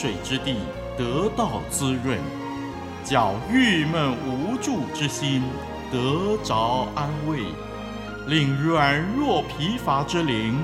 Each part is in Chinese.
水之地得到滋润，叫郁闷无助之心得着安慰，令软弱疲乏之灵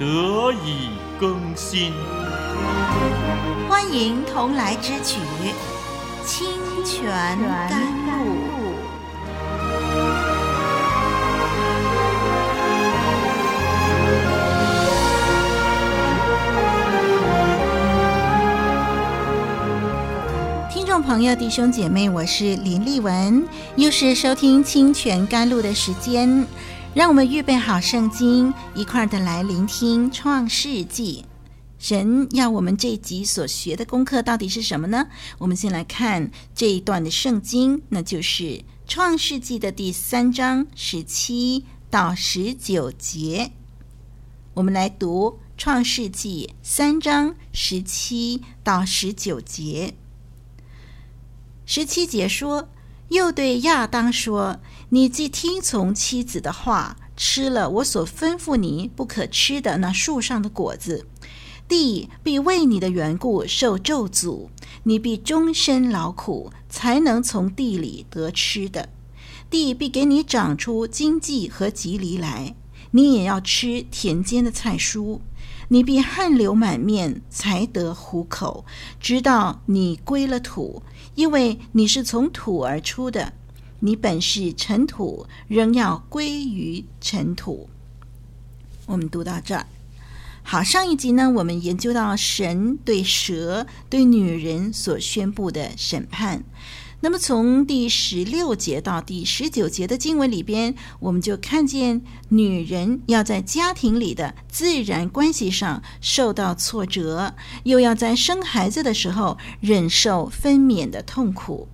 得以更新。欢迎同来之曲，清泉甘露。朋友、弟兄姐妹，我是林丽文，又是收听清泉甘露的时间，让我们预备好圣经，一块儿的来聆听创世纪。神要我们这集所学的功课到底是什么呢？我们先来看这一段的圣经，那就是创世纪的第三章十七到十九节。我们来读创世纪三章十七到十九节。十七节说：“又对亚当说，你既听从妻子的话，吃了我所吩咐你不可吃的那树上的果子。”地必为你的缘故受咒诅，你必终身劳苦，才能从地里得吃的。地必给你长出荆棘和蒺藜来，你也要吃田间的菜蔬。你必汗流满面，才得糊口，直到你归了土，因为你是从土而出的。你本是尘土，仍要归于尘土。我们读到这儿。好，上一集呢，我们研究到神对蛇、对女人所宣布的审判。那么，从第十六节到第十九节的经文里边，我们就看见女人要在家庭里的自然关系上受到挫折，又要在生孩子的时候忍受分娩的痛苦。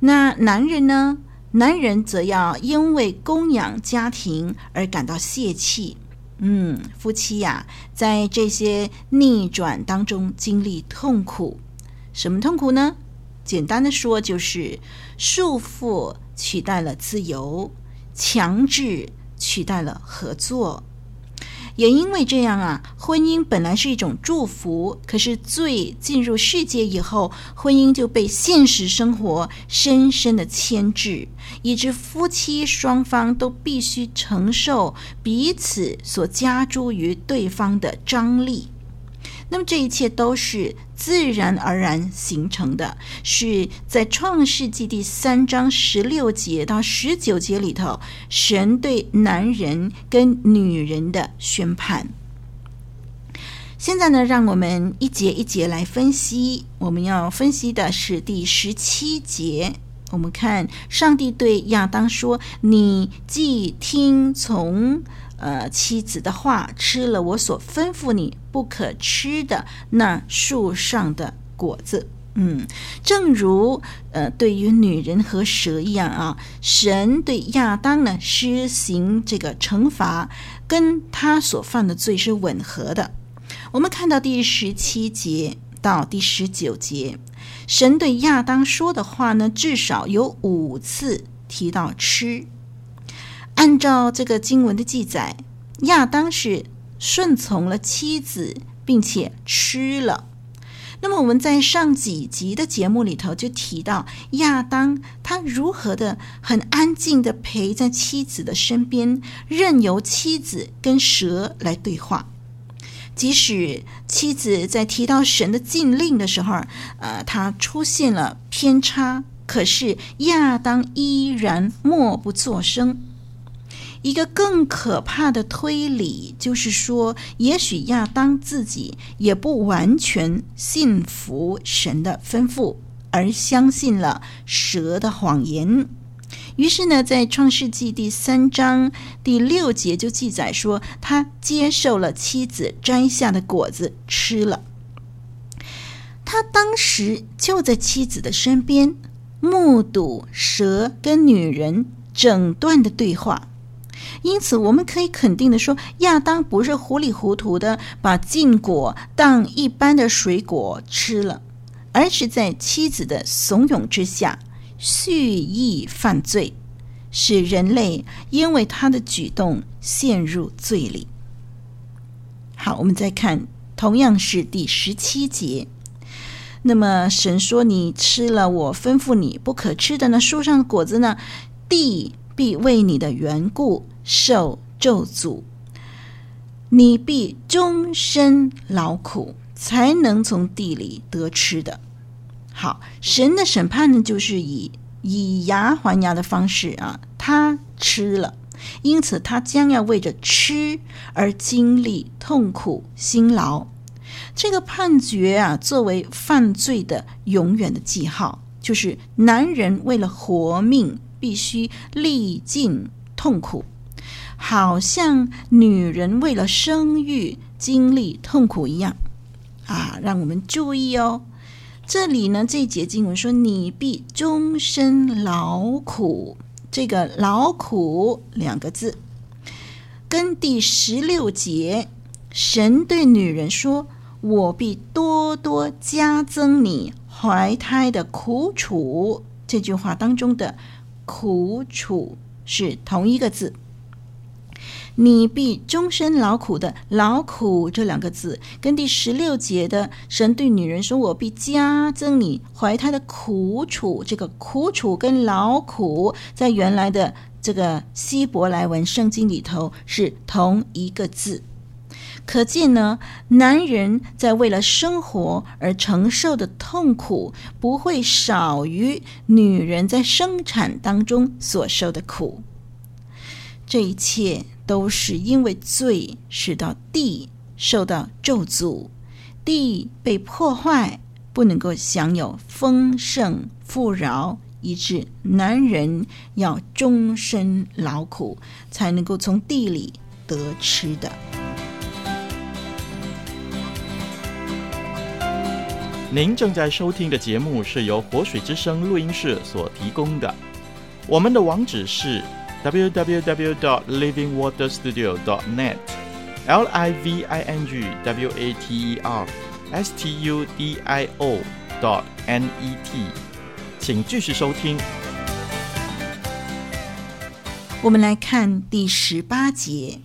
那男人呢？男人则要因为供养家庭而感到泄气。嗯，夫妻呀，在这些逆转当中经历痛苦，什么痛苦呢？简单的说，就是束缚取代了自由，强制取代了合作。也因为这样啊，婚姻本来是一种祝福，可是罪进入世界以后，婚姻就被现实生活深深的牵制，以致夫妻双方都必须承受彼此所加诸于对方的张力。那么这一切都是自然而然形成的，是在创世纪第三章十六节到十九节里头，神对男人跟女人的宣判。现在呢，让我们一节一节来分析。我们要分析的是第十七节。我们看上帝对亚当说：“你既听从。”呃，妻子的话，吃了我所吩咐你不可吃的那树上的果子。嗯，正如呃，对于女人和蛇一样啊，神对亚当呢施行这个惩罚，跟他所犯的罪是吻合的。我们看到第十七节到第十九节，神对亚当说的话呢，至少有五次提到吃。按照这个经文的记载，亚当是顺从了妻子，并且吃了。那么我们在上几集的节目里头就提到，亚当他如何的很安静的陪在妻子的身边，任由妻子跟蛇来对话。即使妻子在提到神的禁令的时候，呃，他出现了偏差，可是亚当依然默不作声。一个更可怕的推理就是说，也许亚当自己也不完全信服神的吩咐，而相信了蛇的谎言。于是呢，在创世纪第三章第六节就记载说，他接受了妻子摘下的果子吃了。他当时就在妻子的身边，目睹蛇跟女人整段的对话。因此，我们可以肯定的说，亚当不是糊里糊涂的把禁果当一般的水果吃了，而是在妻子的怂恿之下，蓄意犯罪，使人类因为他的举动陷入罪里。好，我们再看同样是第十七节。那么神说：“你吃了我吩咐你不可吃的那树上的果子呢，地必为你的缘故受咒诅，你必终身劳苦，才能从地里得吃的。”好，神的审判呢，就是以以牙还牙的方式啊，他吃了，因此他将要为着吃而经历痛苦辛劳。这个判决啊，作为犯罪的永远的记号，就是男人为了活命必须历尽痛苦，好像女人为了生育经历痛苦一样啊！让我们注意哦，这里呢，这一节经文说：“你必终身劳苦。”这个“劳苦”两个字，跟第十六节神对女人说。我必多多加增你怀胎的苦楚。这句话当中的“苦楚”是同一个字。你必终身劳苦的“劳苦”这两个字，跟第十六节的神对女人说：“我必加增你怀胎的苦楚。”这个“苦楚”跟“劳苦”在原来的这个希伯来文圣经里头是同一个字。可见呢，男人在为了生活而承受的痛苦，不会少于女人在生产当中所受的苦。这一切都是因为罪，使到地受到咒诅，地被破坏，不能够享有丰盛富饶，以致男人要终身劳苦，才能够从地里得吃的。您正在收听的节目是由活水之声录音室所提供的。我们的网址是 www.livingwaterstudio.net，l i v i n g w a t e r s t u d i o .n e t，请继续收听。我们来看第十八节。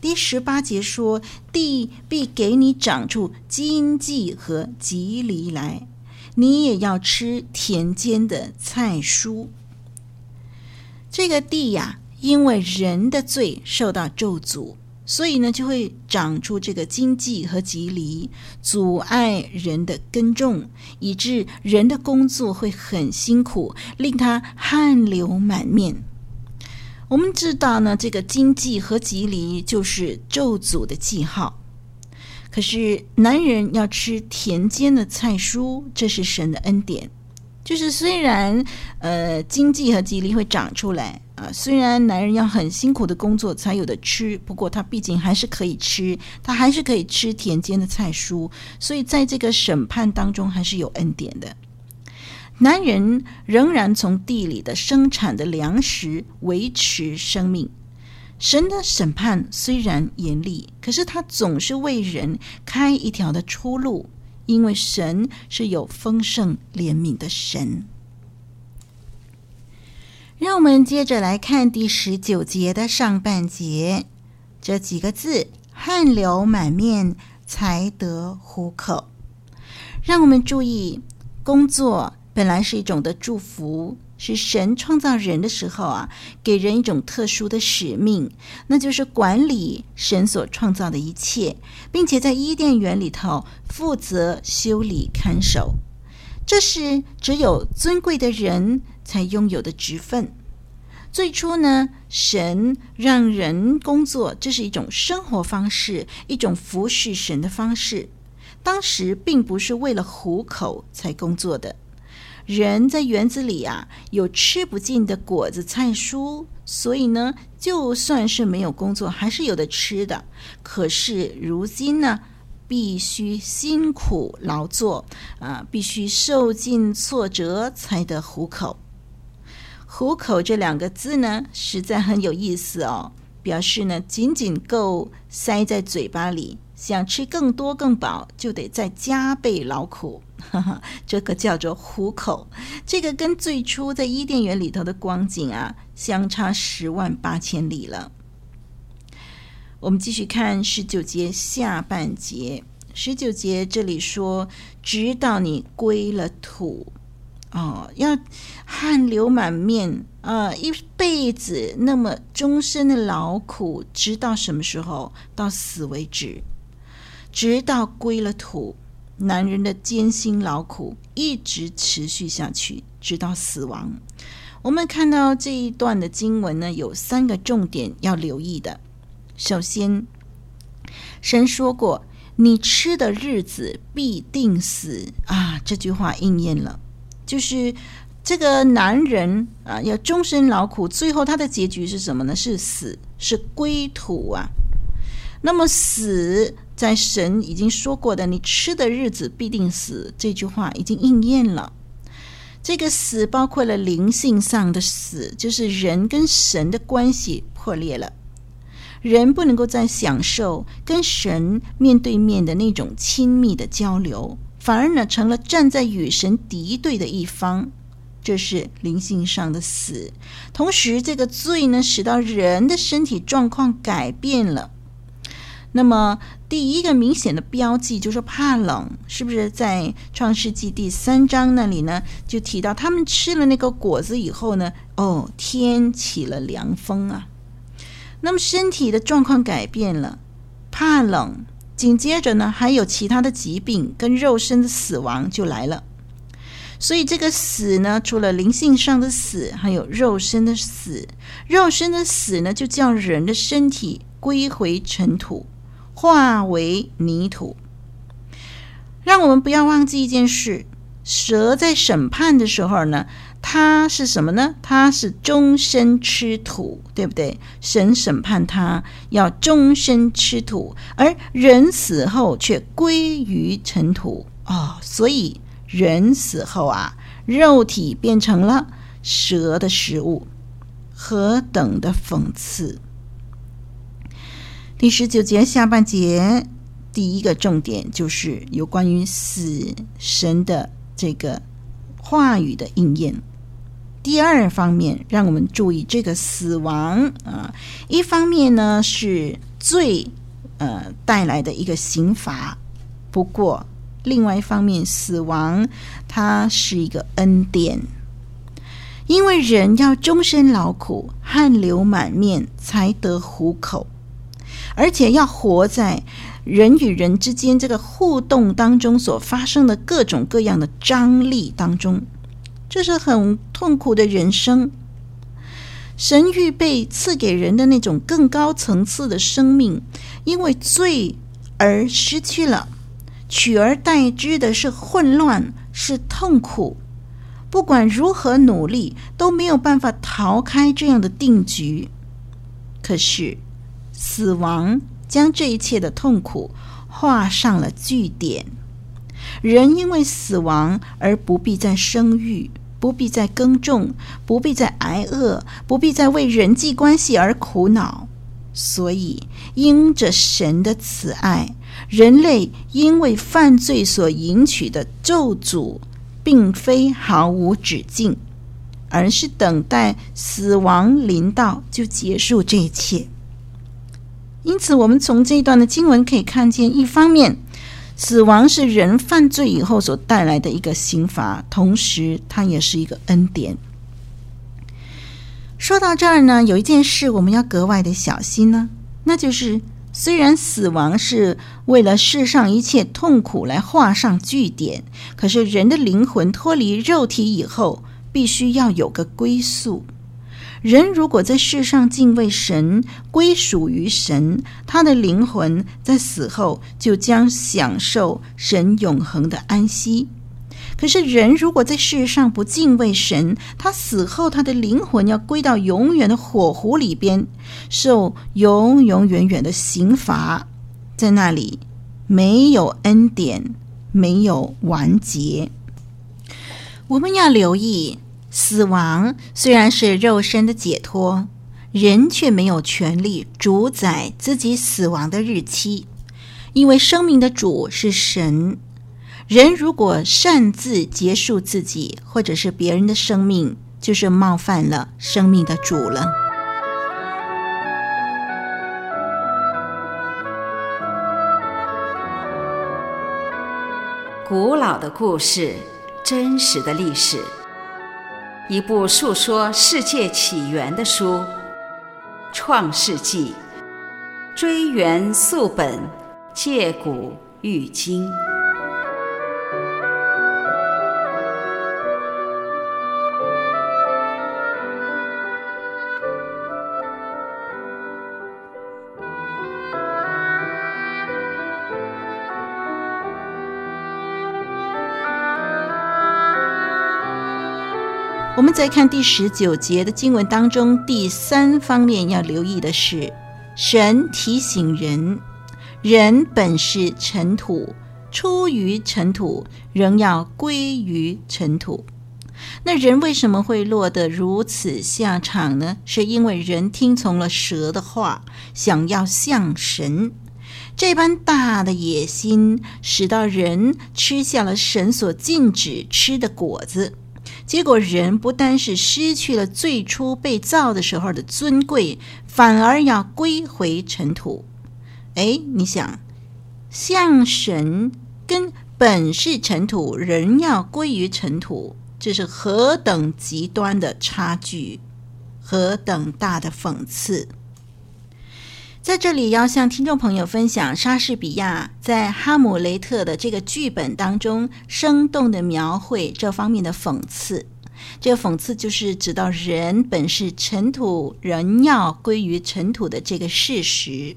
第十八节说：“地必给你长出荆棘和蒺藜来，你也要吃田间的菜蔬。”这个地呀，因为人的罪受到咒诅，所以呢，就会长出这个荆棘和蒺藜，阻碍人的耕种，以致人的工作会很辛苦，令他汗流满面。我们知道呢，这个荆棘和蒺藜就是咒诅的记号。可是男人要吃田间的菜蔬，这是神的恩典。就是虽然呃经济和蒺藜会长出来啊，虽然男人要很辛苦的工作才有的吃，不过他毕竟还是可以吃，他还是可以吃田间的菜蔬。所以在这个审判当中，还是有恩典的。男人仍然从地里的生产的粮食维持生命。神的审判虽然严厉，可是他总是为人开一条的出路，因为神是有丰盛怜悯的神。让我们接着来看第十九节的上半节，这几个字：汗流满面才得糊口。让我们注意工作。本来是一种的祝福，是神创造人的时候啊，给人一种特殊的使命，那就是管理神所创造的一切，并且在伊甸园里头负责修理看守。这是只有尊贵的人才拥有的职分。最初呢，神让人工作，这是一种生活方式，一种服侍神的方式。当时并不是为了糊口才工作的。人在园子里啊，有吃不尽的果子菜蔬，所以呢，就算是没有工作，还是有的吃的。可是如今呢，必须辛苦劳作啊，必须受尽挫折才得糊口。糊口这两个字呢，实在很有意思哦，表示呢，仅仅够塞在嘴巴里，想吃更多更饱，就得再加倍劳苦。哈哈，这个叫做糊口，这个跟最初在伊甸园里头的光景啊，相差十万八千里了。我们继续看十九节下半节，十九节这里说，直到你归了土，哦，要汗流满面啊，呃，一辈子那么终身的劳苦，直到什么时候？到死为止，直到归了土。男人的艰辛劳苦一直持续下去，直到死亡。我们看到这一段的经文呢，有三个重点要留意的。首先，神说过：“你吃的日子必定死。”啊，这句话应验了，就是这个男人啊，要终身劳苦，最后他的结局是什么呢？是死，是归土啊。那么死，在神已经说过的“你吃的日子必定死”这句话已经应验了。这个死包括了灵性上的死，就是人跟神的关系破裂了，人不能够再享受跟神面对面的那种亲密的交流，反而呢成了站在与神敌对的一方，这是灵性上的死。同时，这个罪呢使到人的身体状况改变了。那么，第一个明显的标记就是怕冷，是不是在创世纪第三章那里呢？就提到他们吃了那个果子以后呢，哦，天起了凉风啊。那么身体的状况改变了，怕冷，紧接着呢，还有其他的疾病跟肉身的死亡就来了。所以这个死呢，除了灵性上的死，还有肉身的死。肉身的死呢，就叫人的身体归回尘土。化为泥土，让我们不要忘记一件事：蛇在审判的时候呢，它是什么呢？它是终身吃土，对不对？神审判它要终身吃土，而人死后却归于尘土。哦，所以人死后啊，肉体变成了蛇的食物，何等的讽刺！第十九节下半节，第一个重点就是有关于死神的这个话语的应验。第二方面，让我们注意这个死亡啊，一方面呢是罪呃带来的一个刑罚，不过另外一方面，死亡它是一个恩典，因为人要终身劳苦，汗流满面才得糊口。而且要活在人与人之间这个互动当中所发生的各种各样的张力当中，这是很痛苦的人生。神预备赐给人的那种更高层次的生命，因为罪而失去了，取而代之的是混乱，是痛苦。不管如何努力，都没有办法逃开这样的定局。可是。死亡将这一切的痛苦画上了句点，人因为死亡而不必再生育，不必再耕种，不必再挨饿，不必再为人际关系而苦恼。所以，因着神的慈爱，人类因为犯罪所引起的咒诅，并非毫无止境，而是等待死亡临到就结束这一切。因此，我们从这一段的经文可以看见，一方面，死亡是人犯罪以后所带来的一个刑罚，同时它也是一个恩典。说到这儿呢，有一件事我们要格外的小心呢，那就是虽然死亡是为了世上一切痛苦来画上句点，可是人的灵魂脱离肉体以后，必须要有个归宿。人如果在世上敬畏神，归属于神，他的灵魂在死后就将享受神永恒的安息。可是，人如果在世上不敬畏神，他死后他的灵魂要归到永远的火湖里边，受永永远远的刑罚，在那里没有恩典，没有完结。我们要留意。死亡虽然是肉身的解脱，人却没有权利主宰自己死亡的日期，因为生命的主是神。人如果擅自结束自己或者是别人的生命，就是冒犯了生命的主了。古老的故事，真实的历史，一部述说世界起源的书，《创世纪》，追源溯本，借古喻今。我们再看第十九节的经文当中，第三方面要留意的是，神提醒人，人本是尘土，出于尘土，仍要归于尘土。那人为什么会落得如此下场呢？是因为人听从了蛇的话，想要像神，这般大的野心，使到人吃下了神所禁止吃的果子。结果，人不单是失去了最初被造的时候的尊贵，反而要归回尘土。哎，你想，像神跟本是尘土，人要归于尘土，这是何等极端的差距，何等大的讽刺！在这里要向听众朋友分享莎士比亚在《哈姆雷特》的这个剧本当中生动的描绘这方面的讽刺。这个讽刺就是指到人本是尘土，人要归于尘土的这个事实。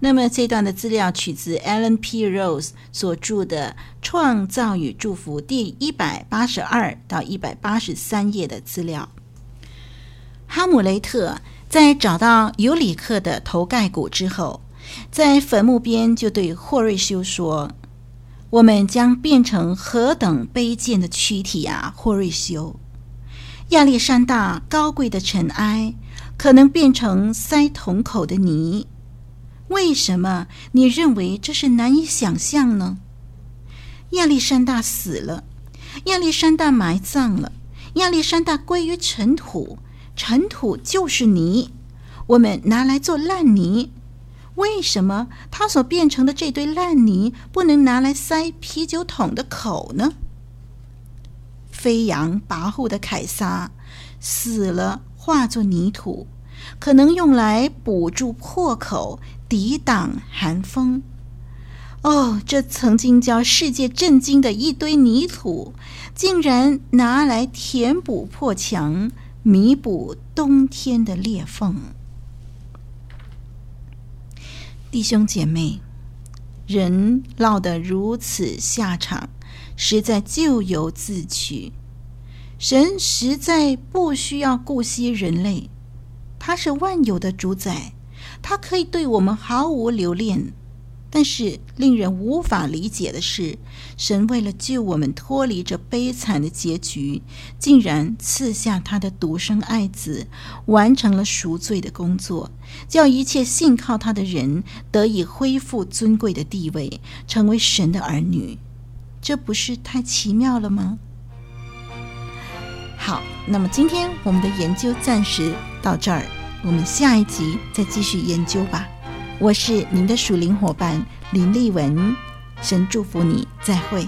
那么这段的资料取自 Allen P. Rose 所著的《创造与祝福》第一百八十二到一百八十三页的资料。哈姆雷特。在找到尤里克的头盖骨之后，在坟墓边就对霍瑞修说：“我们将变成何等卑贱的躯体啊！”霍瑞修，亚历山大高贵的尘埃可能变成塞桶口的泥。为什么你认为这是难以想象呢？亚历山大死了，亚历山大埋葬了，亚历山大归于尘土。尘土就是泥，我们拿来做烂泥。为什么它所变成的这堆烂泥不能拿来塞啤酒桶的口呢？飞扬跋扈的凯撒死了，化作泥土，可能用来补住破口，抵挡寒风。哦，这曾经叫世界震惊的一堆泥土，竟然拿来填补破墙。弥补冬天的裂缝，弟兄姐妹，人落得如此下场，实在咎由自取。神实在不需要顾惜人类，他是万有的主宰，他可以对我们毫无留恋。但是令人无法理解的是，神为了救我们脱离这悲惨的结局，竟然赐下他的独生爱子，完成了赎罪的工作，叫一切信靠他的人得以恢复尊贵的地位，成为神的儿女。这不是太奇妙了吗？好，那么今天我们的研究暂时到这儿，我们下一集再继续研究吧。我是您的属灵伙伴林丽文，神祝福你，再会。